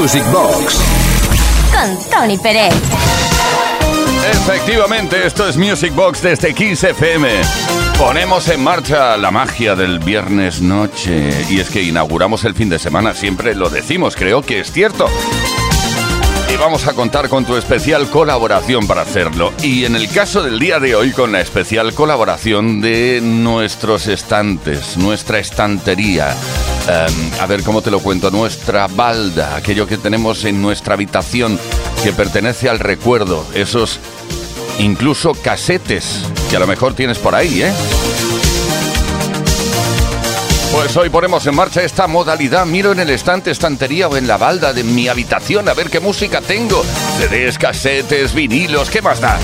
Music Box con Tony Pérez. Efectivamente, esto es Music Box desde Kiss FM. Ponemos en marcha la magia del viernes noche. Y es que inauguramos el fin de semana, siempre lo decimos, creo que es cierto. Y vamos a contar con tu especial colaboración para hacerlo. Y en el caso del día de hoy, con la especial colaboración de nuestros estantes, nuestra estantería. Em, a ver cómo te lo cuento, nuestra balda, aquello que tenemos en nuestra habitación que pertenece al recuerdo, esos incluso casetes que a lo mejor tienes por ahí, ¿eh? Pues hoy ponemos en marcha esta modalidad. Miro en el estante, estantería o en la balda de mi habitación a ver qué música tengo. CDs, casetes, vinilos, ¿qué más da?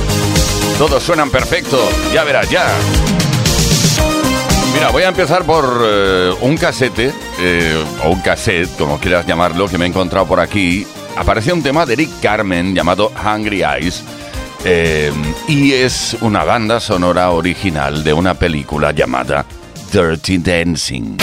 Todos suenan perfecto. Ya verás, ya. Mira, voy a empezar por eh, un casete, eh, o un cassette, como quieras llamarlo, que me he encontrado por aquí. Aparece un tema de Eric Carmen llamado Hungry Eyes. eh, y es una banda sonora original de una película llamada Dirty Dancing.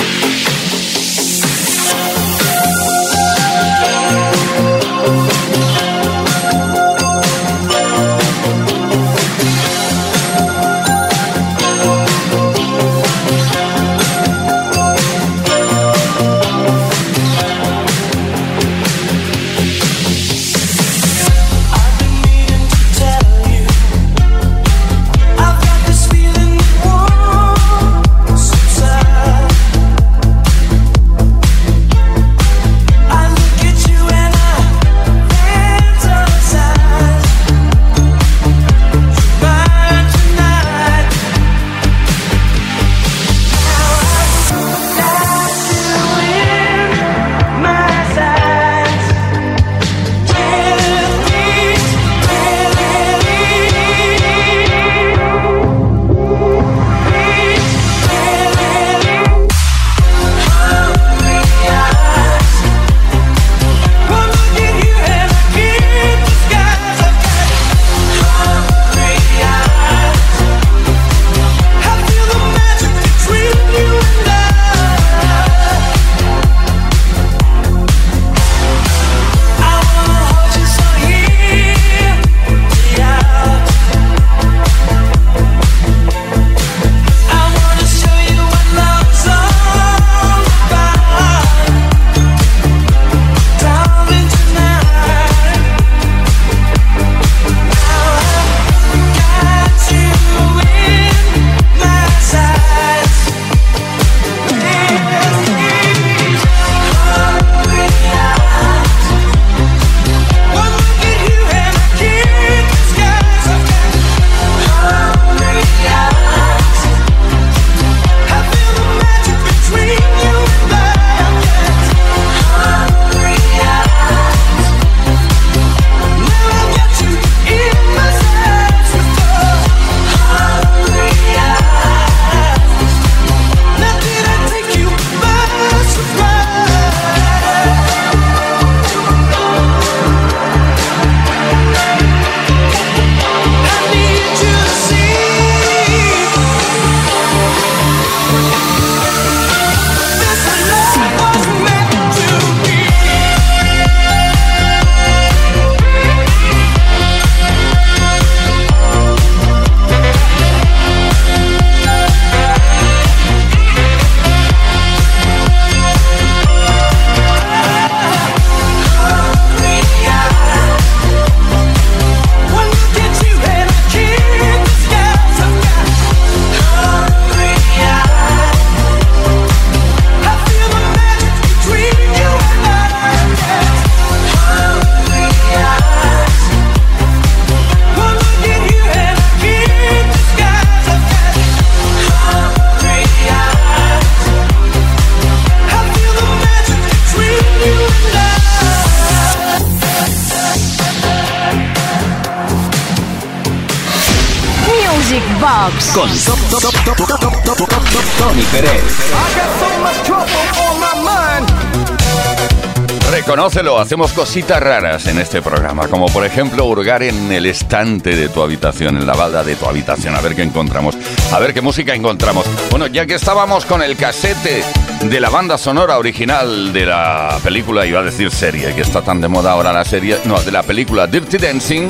Hacemos cositas raras en este programa, como por ejemplo hurgar en el estante de tu habitación, en la balda de tu habitación, a ver qué encontramos, a ver qué música encontramos. Bueno, ya que estábamos con el casete de la banda sonora original de la película, iba a decir serie, que está tan de moda ahora la serie, no, de la película Dirty Dancing,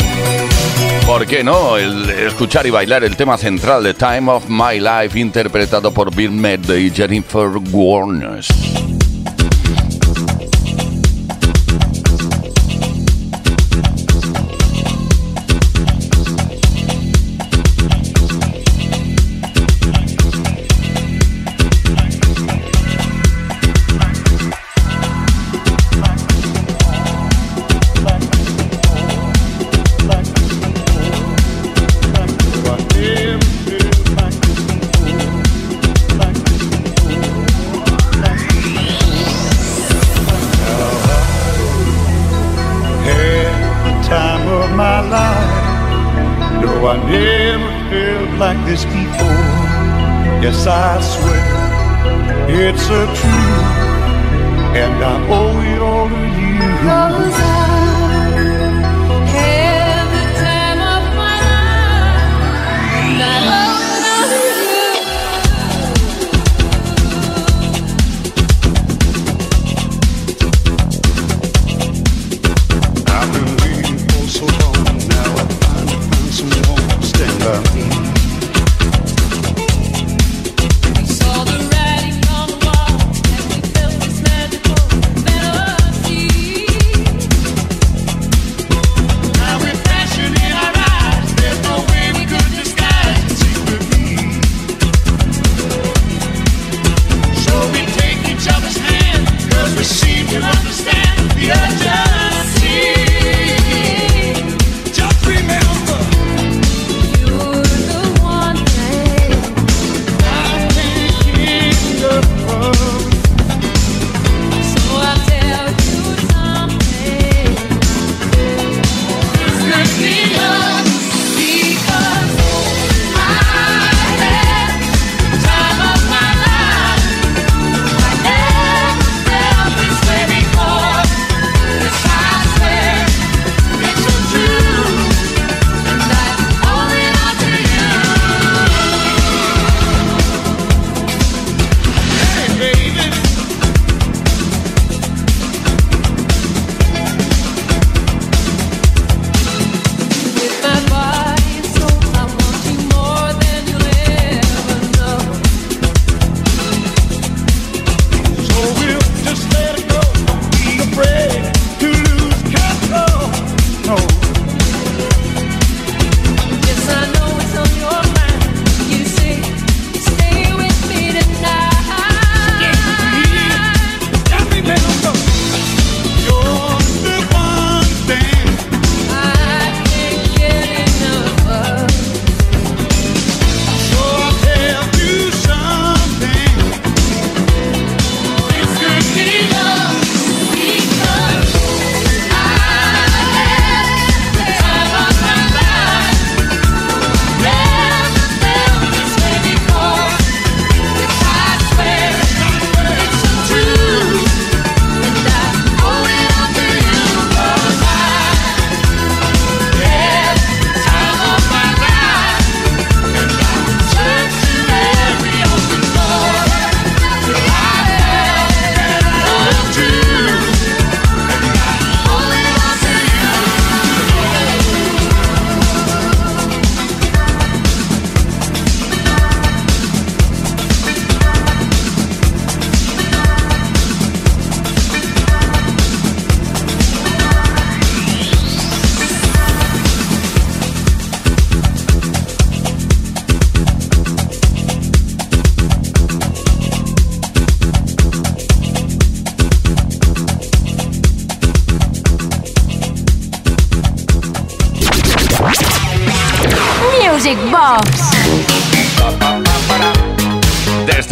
¿por qué no? Escuchar y bailar el tema central de Time of My Life, interpretado por Bill Medley y Jennifer Warnes.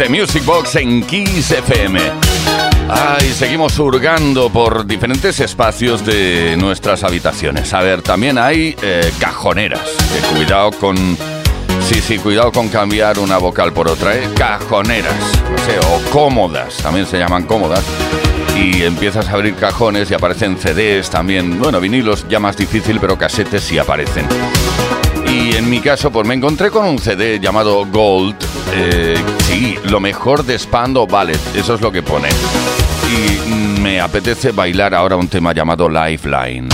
The Music Box en Kiss FM. Ay, seguimos hurgando por diferentes espacios de nuestras habitaciones. A ver, también hay eh, cajoneras. Cuidado con. Sí, sí, cuidado con cambiar una vocal por otra, ¿eh? Cajoneras. No o cómodas. También se llaman cómodas y empiezas a abrir cajones y aparecen CDs también, bueno, vinilos ya más difícil, pero casetes sí aparecen y en mi caso, pues me encontré con un CD llamado Gold. Eh, sí, lo mejor de Spando Ballet, eso es lo que pone. Y me apetece bailar ahora un tema llamado Lifeline.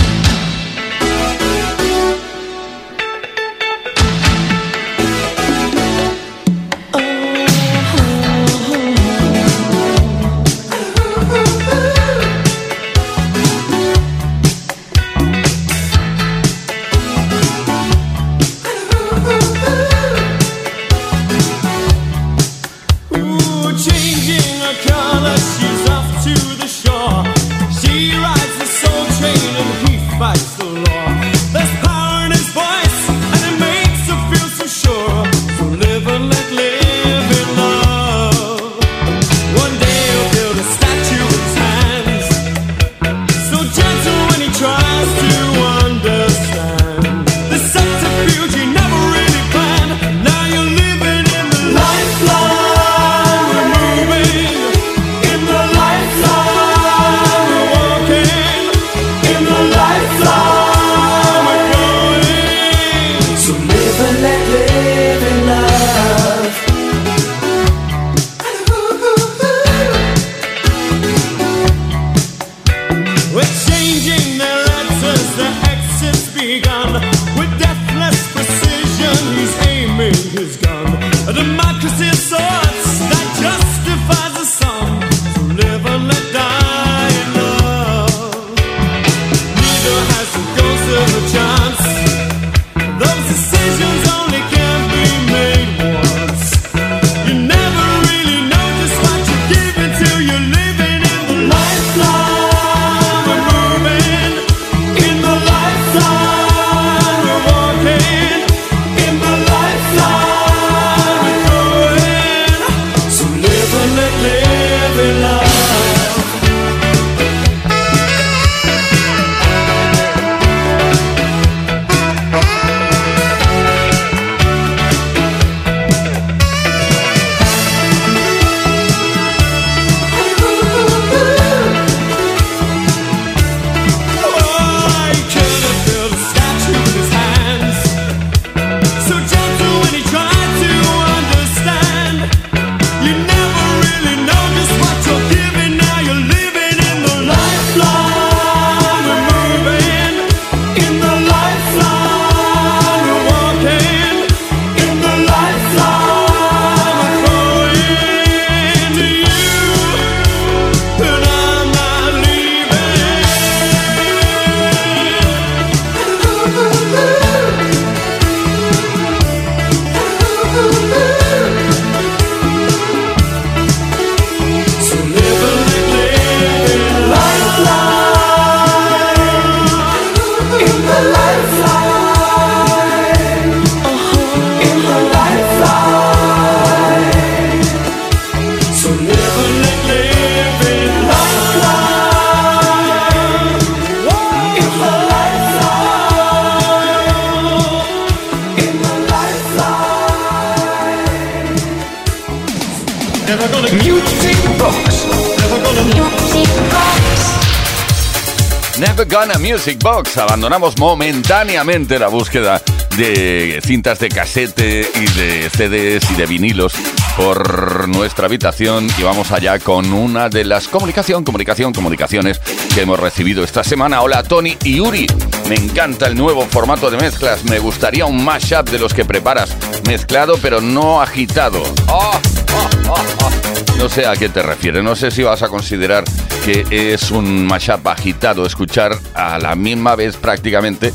Music Box. Abandonamos momentáneamente la búsqueda de cintas de casete y de CDs y de vinilos por nuestra habitación y vamos allá con una de las comunicación, comunicación, comunicaciones que hemos recibido esta semana. Hola Tony y Yuri, me encanta el nuevo formato de mezclas, me gustaría un mashup de los que preparas, mezclado pero no agitado. Oh, oh, oh, no sé a qué te refieres, no sé si vas a considerar es un mashup agitado escuchar a la misma vez prácticamente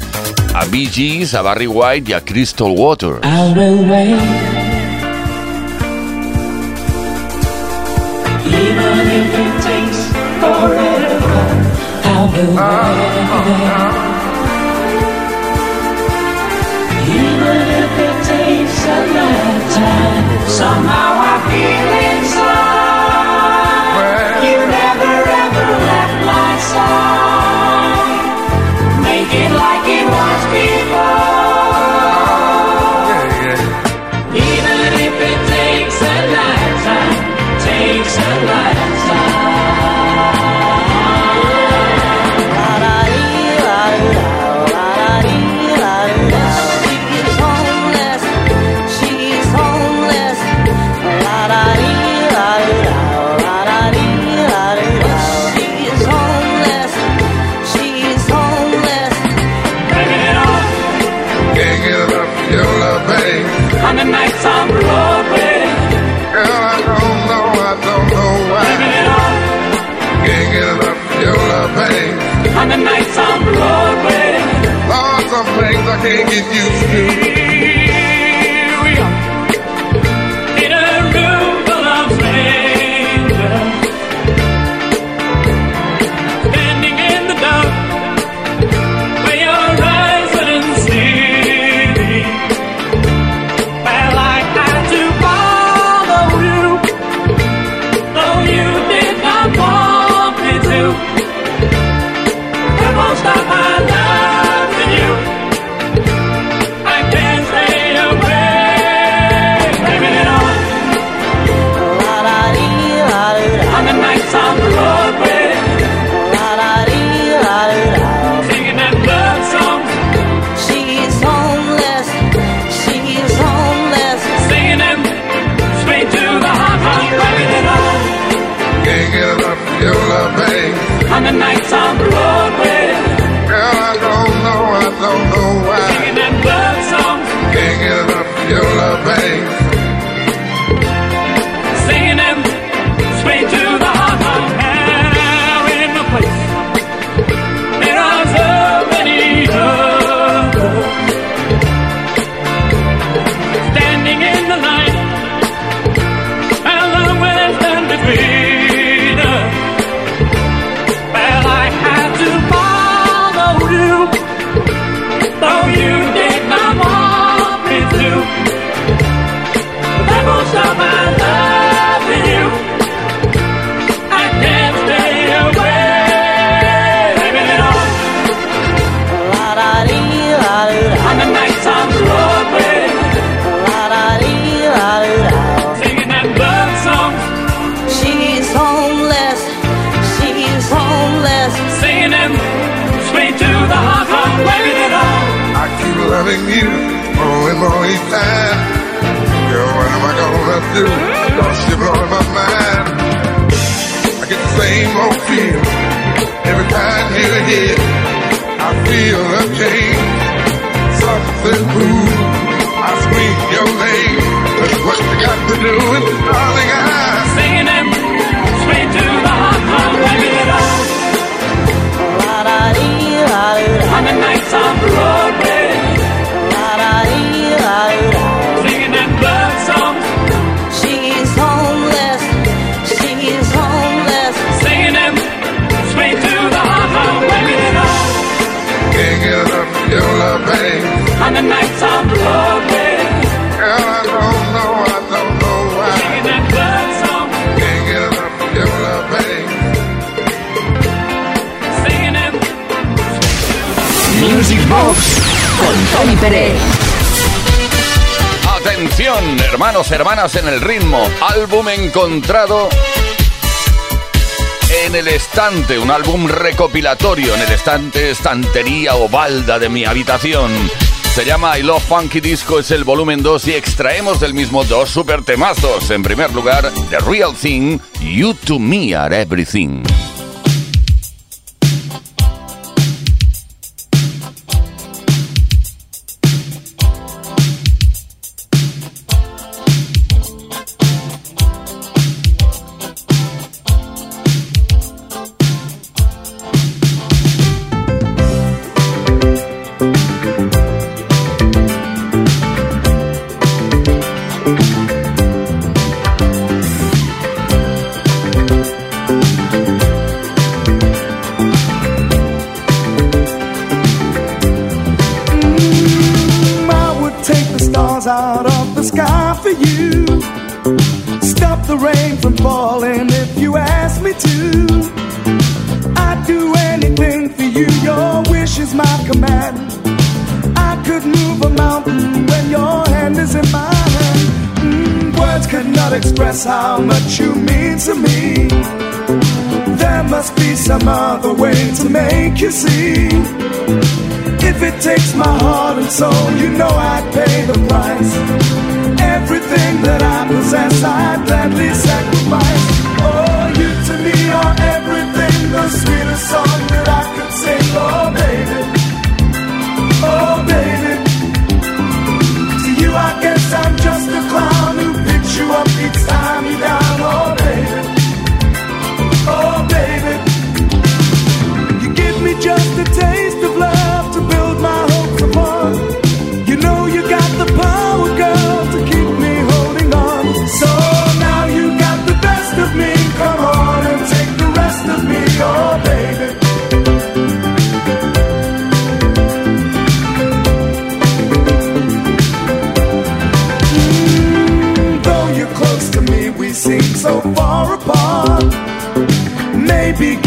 a Bee Gees, a Barry White y a Crystal Waters. I can't get used to. con Pérez. Atención, hermanos, hermanas en el ritmo. Álbum encontrado en el estante, un álbum recopilatorio en el estante, estantería o balda de mi habitación. Se llama I Love Funky Disco, es el volumen 2 y extraemos del mismo dos super temazos. En primer lugar, The Real Thing, You to Me Are Everything. express how much you mean to me. There must be some other way to make you see. If it takes my heart and soul, you know I'd pay the price. Everything that I possess, I'd gladly sacrifice. Oh, you to me are everything, the sweetest song that I could sing. Oh, baby. Oh, baby. To you, I guess I'm just a clown who picks you up.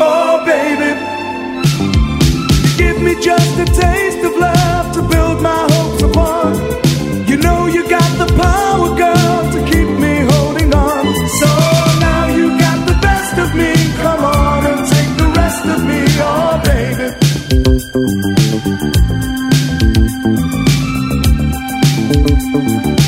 Oh, baby. Give me just a taste of love to build my hopes upon. You know you got the power, girl, to keep me holding on. So now you got the best of me. Come on and take the rest of me, oh, baby. You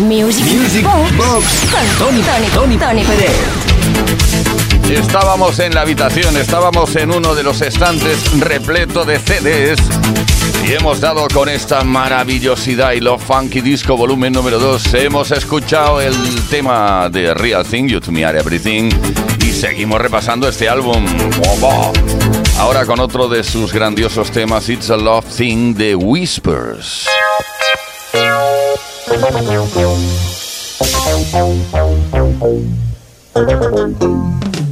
Music, Music Box, Box. con Tony, Tony, Tony, Tony Pérez. Estábamos en la habitación, estábamos en uno de los estantes repleto de CDs y hemos dado con esta maravillosidad y Love Funky Disco volumen número 2. Hemos escuchado el tema de Real Thing, You To Me Are Everything y seguimos repasando este álbum. Ahora con otro de sus grandiosos temas, It's a Love Thing de Whispers. Thank you.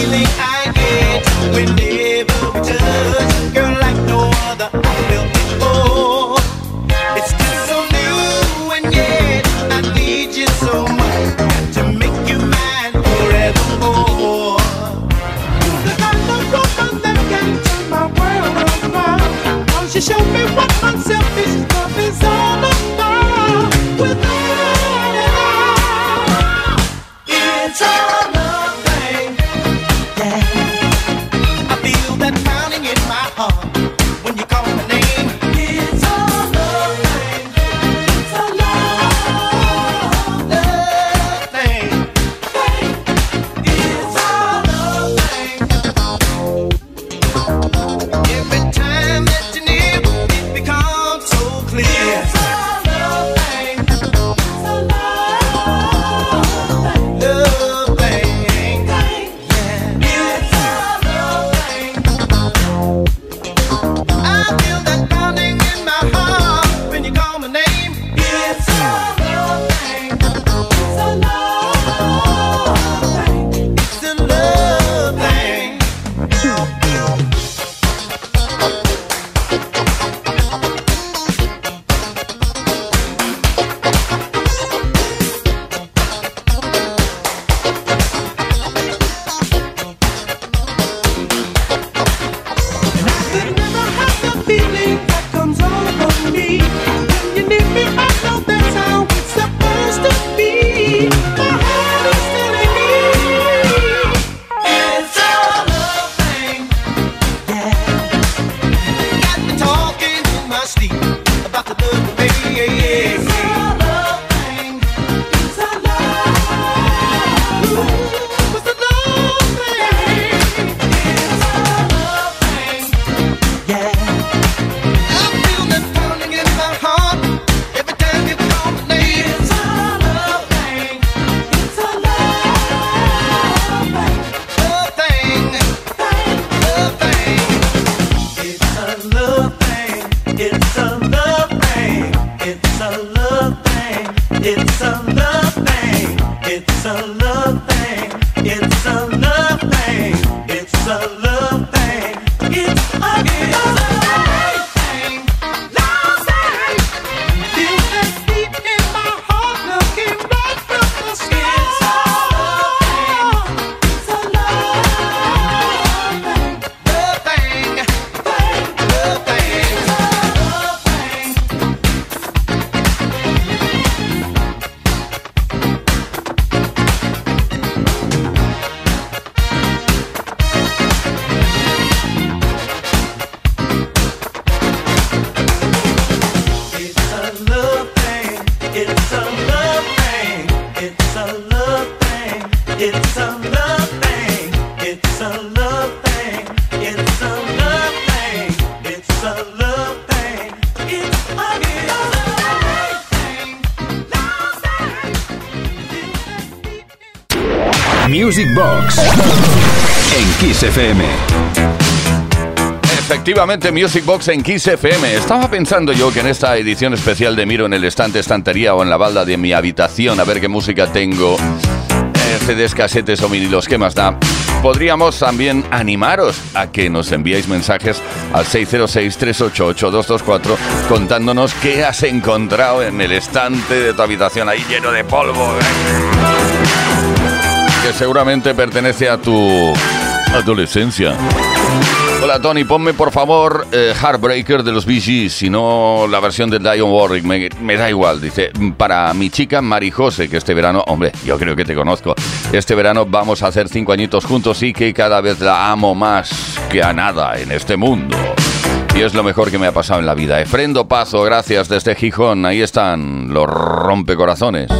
Feeling I get whenever Music Box en Kiss FM. Efectivamente, Music Box en Kiss FM. Estaba pensando yo que en esta edición especial de Miro en el estante, estantería o en la balda de mi habitación, a ver qué música tengo, eh, CDs, casetes o vinilos, ¿qué más da? Podríamos también animaros a que nos enviéis mensajes al 606-388-224 contándonos qué has encontrado en el estante de tu habitación ahí lleno de polvo. ¿eh? seguramente pertenece a tu adolescencia. Hola Tony, ponme por favor eh, Heartbreaker de los BGs, si no la versión de Dion Warwick, me, me, da igual, dice, para mi chica Marijose, que este verano, hombre, yo creo que te conozco, este verano vamos a hacer cinco añitos juntos y que cada vez la amo más que a nada en este mundo. Y es lo mejor que me ha pasado en la vida. Efrendo Pazo, gracias desde Gijón, ahí están los rompecorazones.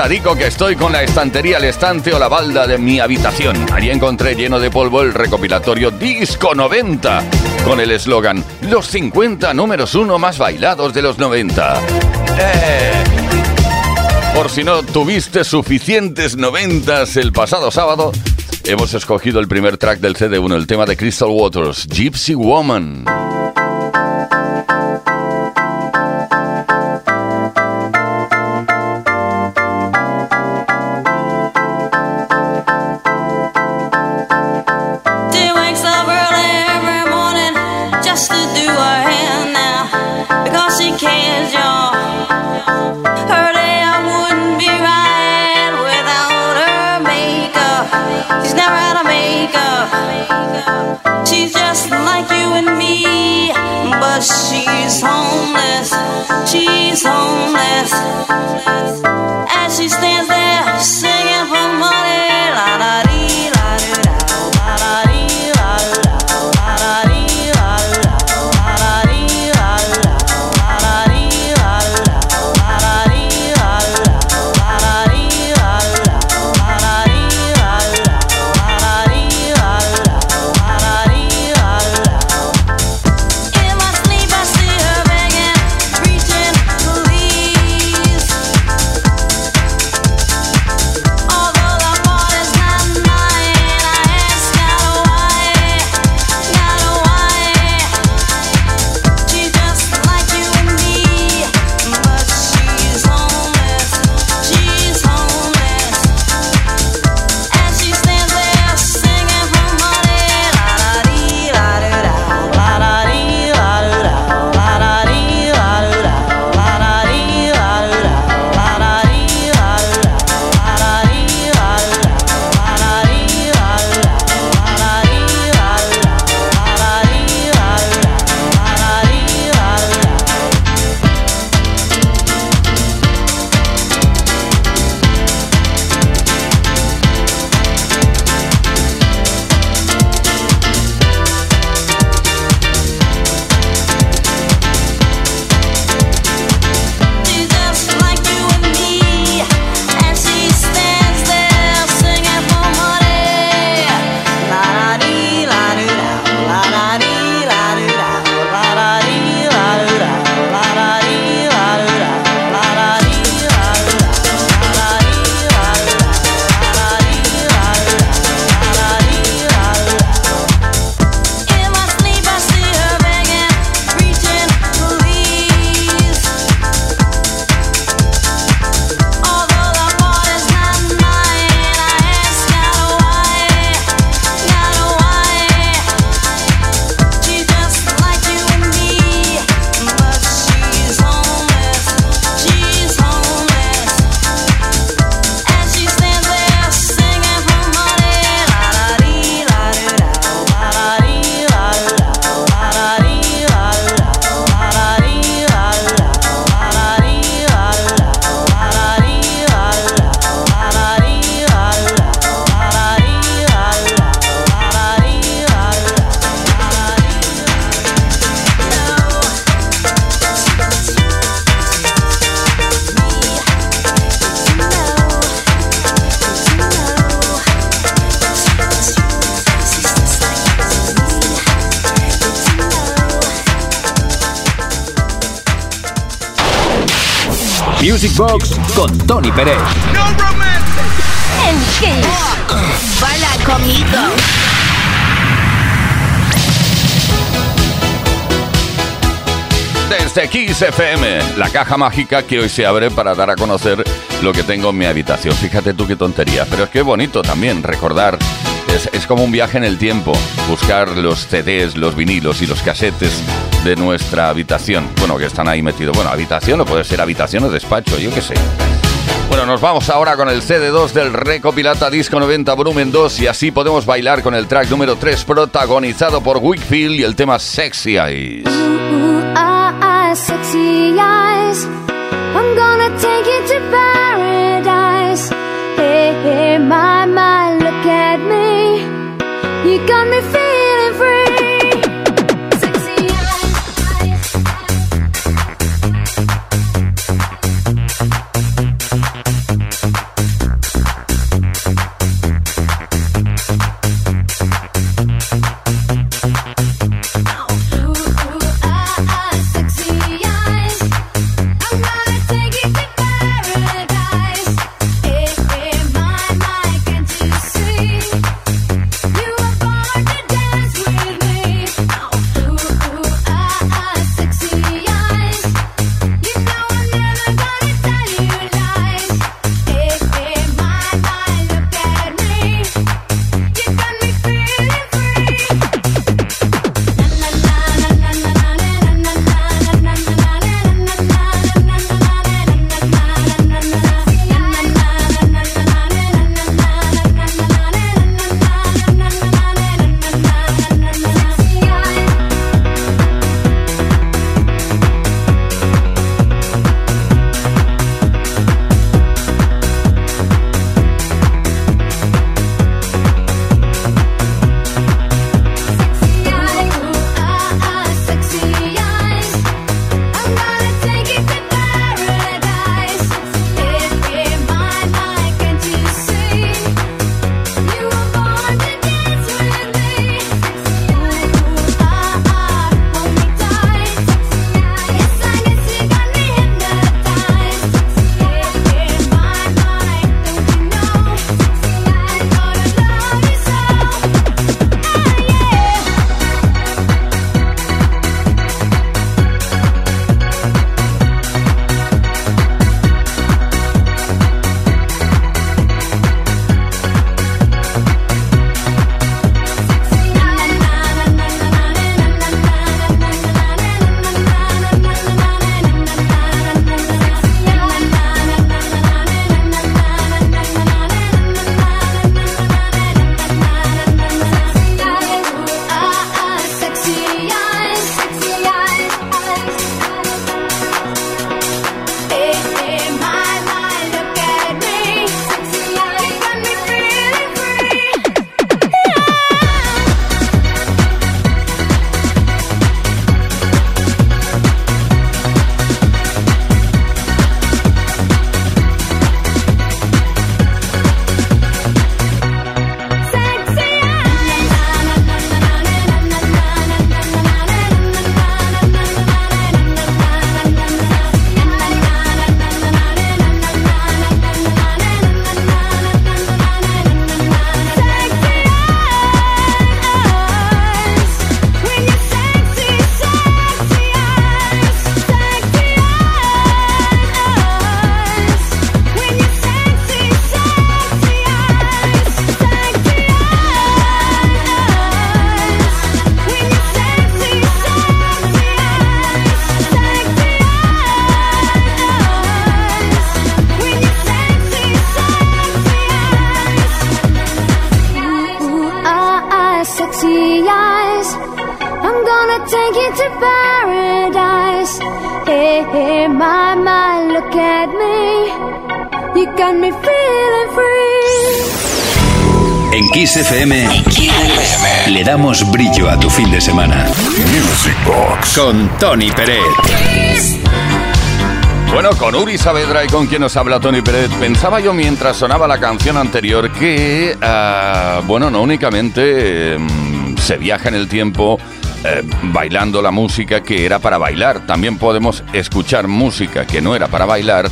Qué pesadico que estoy con la estantería, el estante o la balda de mi habitación. Allí encontré lleno de polvo el recopilatorio Disco 90 con el eslogan Los 50 números uno más bailados de los 90. Eh. Por si no tuviste suficientes noventas el pasado sábado, hemos escogido el primer track del CD1, el tema de Crystal Waters, Gypsy Woman. She's just like you and me, but she's homeless. She's homeless. As she stands there singing for money, la da dee, Music Box con Tony Pérez. En Kiss. Baila conmigo. Desde Kiss FM, la caja mágica que hoy se abre para dar a conocer lo que tengo en mi habitación. Fíjate tú qué tontería, pero es que bonito también recordar. Es, es como un viaje en el tiempo, buscar los CDs, los vinilos y los casetes de nuestra habitación. Bueno, que están ahí metidos. Bueno, habitación o puede ser habitación o despacho, yo qué sé. Bueno, nos vamos ahora con el CD2 del Recopilata Disco 90 Volumen 2 y así podemos bailar con el track número 3 protagonizado por Wickfield y el tema Sexy Eyes. Con Tony Pérez. Bueno, con Uri Saavedra y con quien nos habla Tony Pérez, pensaba yo mientras sonaba la canción anterior que, ah, bueno, no únicamente em, se viaja en el tiempo eh, bailando la música que era para bailar, también podemos escuchar música que no era para bailar,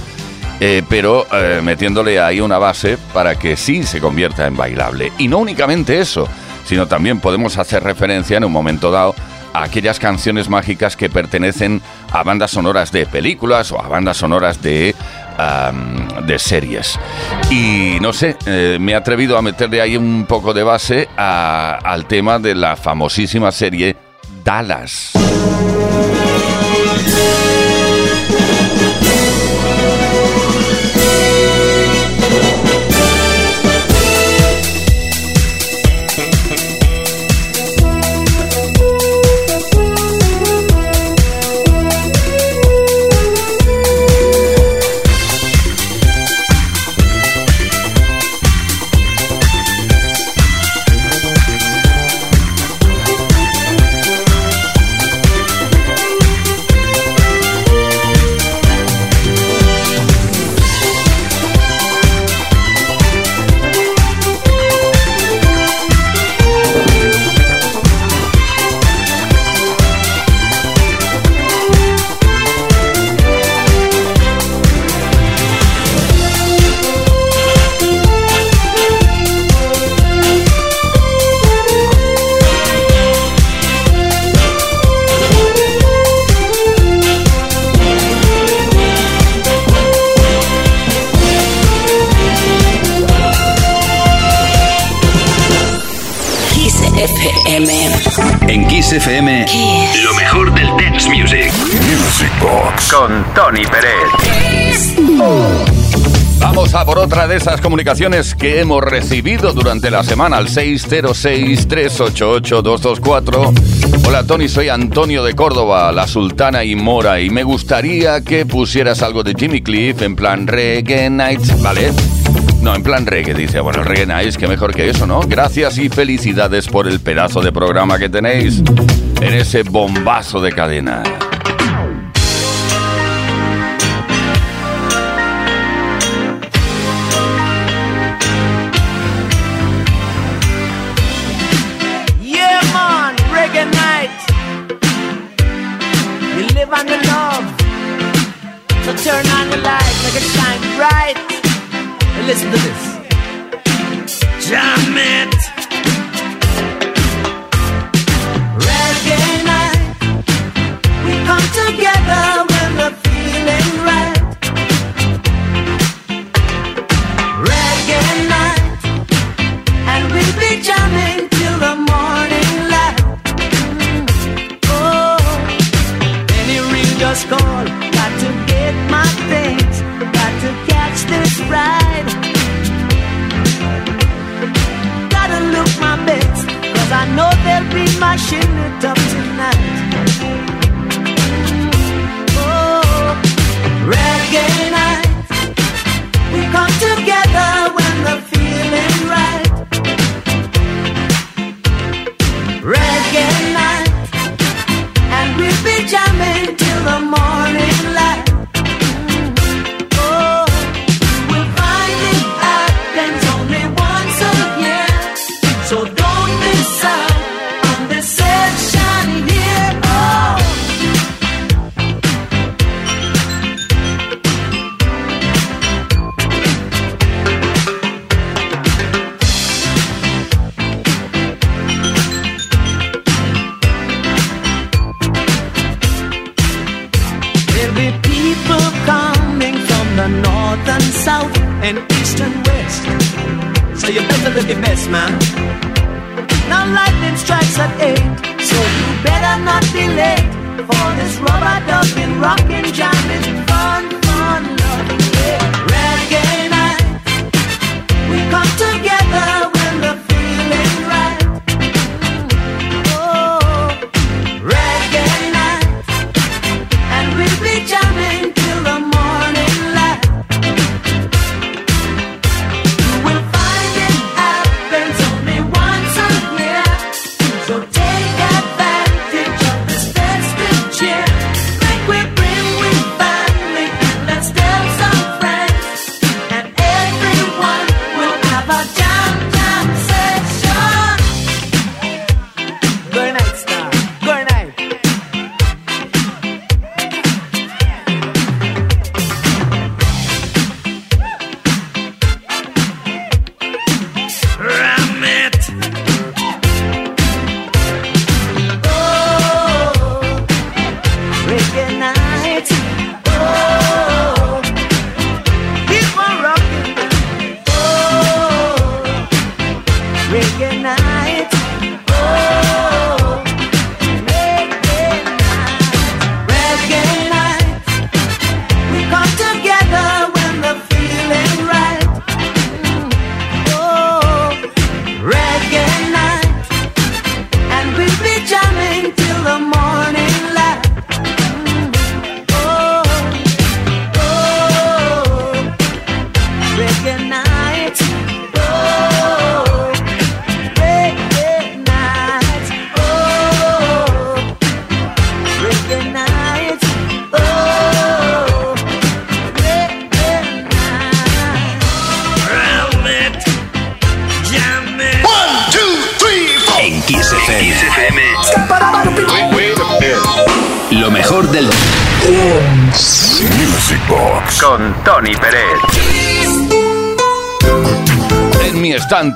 eh, pero eh, metiéndole ahí una base para que sí se convierta en bailable. Y no únicamente eso, sino también podemos hacer referencia en un momento dado a aquellas canciones mágicas que pertenecen a bandas sonoras de películas o a bandas sonoras de, de series. Y no sé, eh, me he atrevido a meterle ahí un poco de base al tema de la famosísima serie Dallas. FM. En Kiss FM, lo mejor del dance music. Music Box con Tony Pérez. Vamos a por otra de esas comunicaciones que hemos recibido durante la semana al 606-388-224. Hola Tony, soy Antonio de Córdoba, la Sultana y Mora, y me gustaría que pusieras algo de Jimmy Cliff en plan Reggae Nights, ¿vale? No, en plan reggae, dice. Bueno, el reggae nights, que mejor que eso, ¿no? Gracias y felicidades por el pedazo de programa que tenéis en ese bombazo de cadena.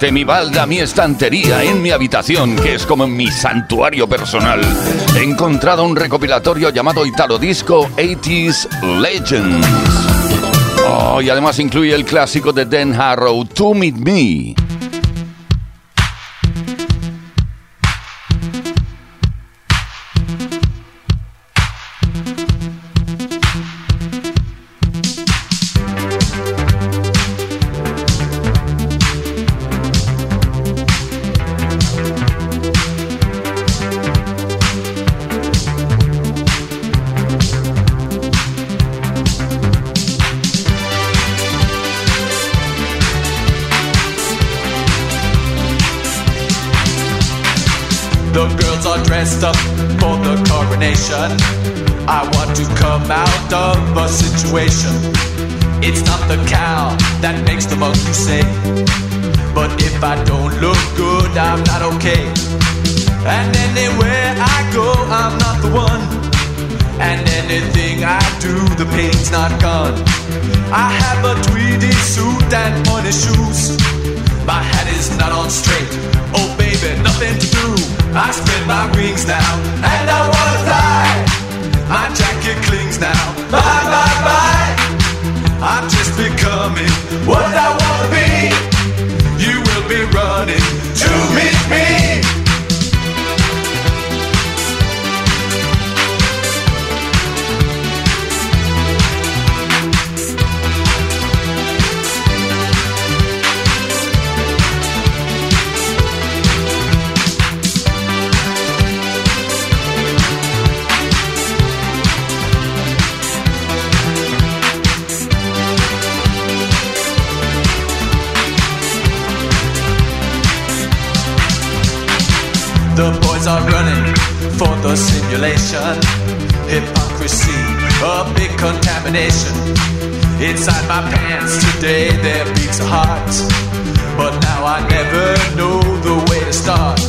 Estante, mi balda, mi estantería, en mi habitación, que es como mi santuario personal, he encontrado un recopilatorio llamado Italo Disco 80s Legends. Oh, y además incluye el clásico de Dan Harrow, To Meet Me. Up for the coronation. I want to come out of a situation. It's not the cow that makes the monkey say. But if I don't look good, I'm not okay. And anywhere I go, I'm not the one. And anything I do, the pain's not gone. I have a tweedy suit and pointy shoes. My hat is not on straight. Oh baby, nothing to do. I spread my wings now, and I wanna fly. My jacket clings now. Bye bye bye. I'm just becoming what I wanna be. You will be running to me. For the simulation. Hypocrisy, a big contamination. Inside my pants today there beats a heart. But now I never know the way to start.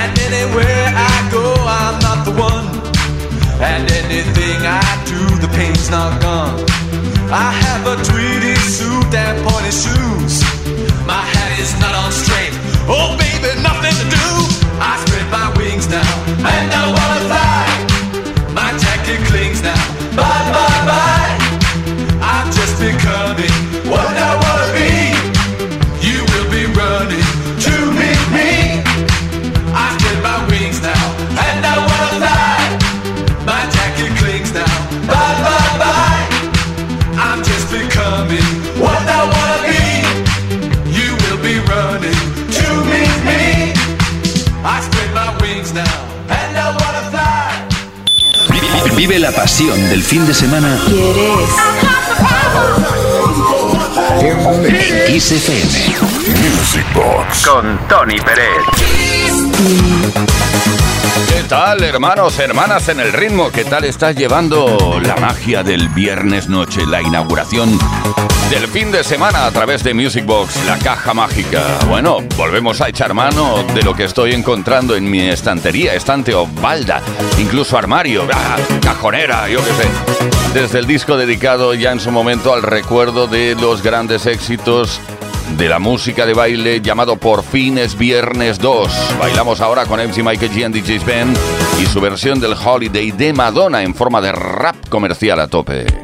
And anywhere I go, I'm not the one. And anything I do, the pain's not gone. I have a tweedy suit and pointy shoes. My hat is not on straight. Oh, baby, nothing to do. I spread my wings now, and I wanna fly. Vive la pasión del fin de semana en Kiss FM. Music Box con Tony Pérez. ¿Qué tal, hermanos, hermanas en el ritmo? ¿Qué tal estás llevando la magia del viernes noche, la inauguración del fin de semana a través de Music Box, la caja mágica? Bueno, volvemos a echar mano de lo que estoy encontrando en mi estantería, estante o balda, incluso armario, ah, cajonera, yo qué sé. Desde el disco dedicado ya en su momento al recuerdo de los grandes éxitos de la música de baile llamado Por fin es Viernes 2. Bailamos ahora con MC Michael G and DJ y su versión del Holiday de Madonna en forma de rap comercial a tope.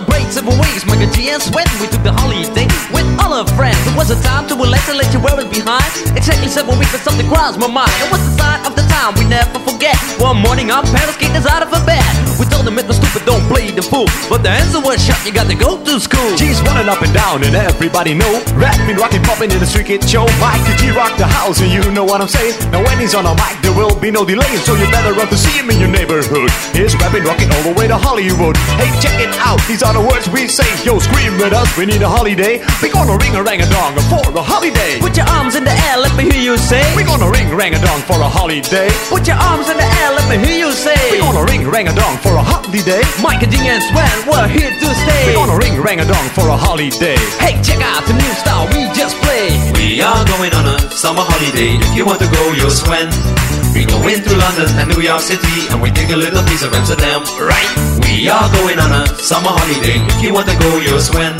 Celebrate several ways, Michael G and Sweat. We took the holiday with all our friends. It was a time to relax and let you wear it behind. Exactly seven weeks, but something crossed my mind. It was the sign of the time we never forget. One morning, our parents kicked us out of a bed. We told them it was stupid, don't play the fool. But the answer was shut, you got to go to school. G's running up and down and everybody know Rapping, rocking, popping in the street kid show Mike the G rock the house and you know what I'm saying Now when he's on a mic there will be no delay So you better run to see him in your neighborhood He's rapping, rocking all the way to Hollywood Hey check it out, he's are are the words we say. Yo, scream with us, we need a holiday. We gonna ring a rang a dong for a holiday. Put your arms in the air, let me hear you say. We gonna ring rang a dong for a holiday. Put your arms in the air, let me hear you say. We gonna ring rang a dong for a holiday. Mike and Ding and Sven, we're here to stay. We gonna ring rang a dong for a holiday. Hey, check out the new style we just played. We are going on a summer holiday. If you want to go, you'll swim. We go into London and New York City and we take a little piece of Amsterdam, right? We are going on a summer holiday. If you want to go, you'll swim.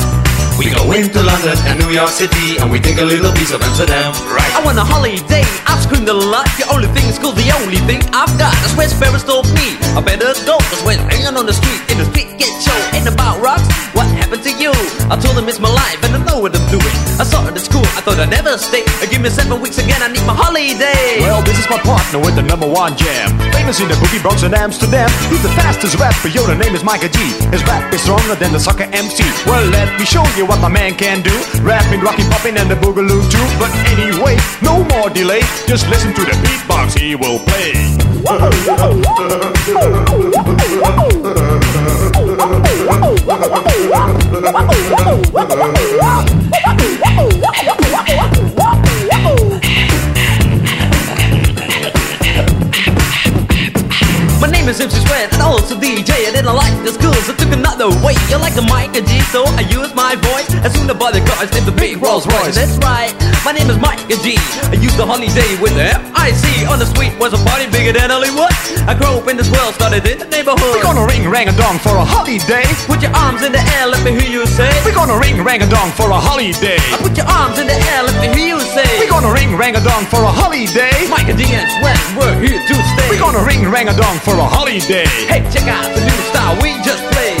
We go into London and New York City and we take a little piece of Amsterdam, right? I want a holiday, I've screamed a lot. The only thing is cool, the only thing I've got. That's where Sparrows told me. I better go, cause when hanging on the street, in the street get show, ain't about rocks. What happened to you? I told him it's my life and I know what I'm doing. I saw it at school, I thought I'd never stay. Give me seven weeks again, I need my holiday. Well, this is my partner with the number one jam. Famous in the boogie Bronx and Amsterdam. He's the fastest rapper, yo, the name is Micah G. His rap is stronger than the soccer MC. Well, let me show you what my man can do. Rapping, rocking, popping, and the boogaloo too. But anyway, no more delay. Just listen to the beatbox he will play. My name is MC Sweat and also DJ. I didn't like the school, You like the mic and G, so I use my voice. As soon as I the cars, named the big Rolls Royce. That's right, my name is Mike and G. I used the holiday with the F-I-C. On the street was a party bigger than Hollywood. I grew up in this world, started in the neighborhood. We're gonna ring rang a dong for a holiday. Put your arms in the air, let me hear you say. We're gonna ring rang a dong for a holiday. I put your arms in the air, let me hear you say. We're gonna ring rang a dong for a holiday. Mike and D and Sweat, we're here to stay. We're gonna ring rang a dong for a holiday. Hey, check out the new style we just played.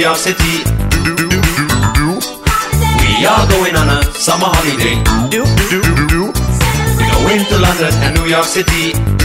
New York City. We are going on a summer holiday. We're going to London and New York City.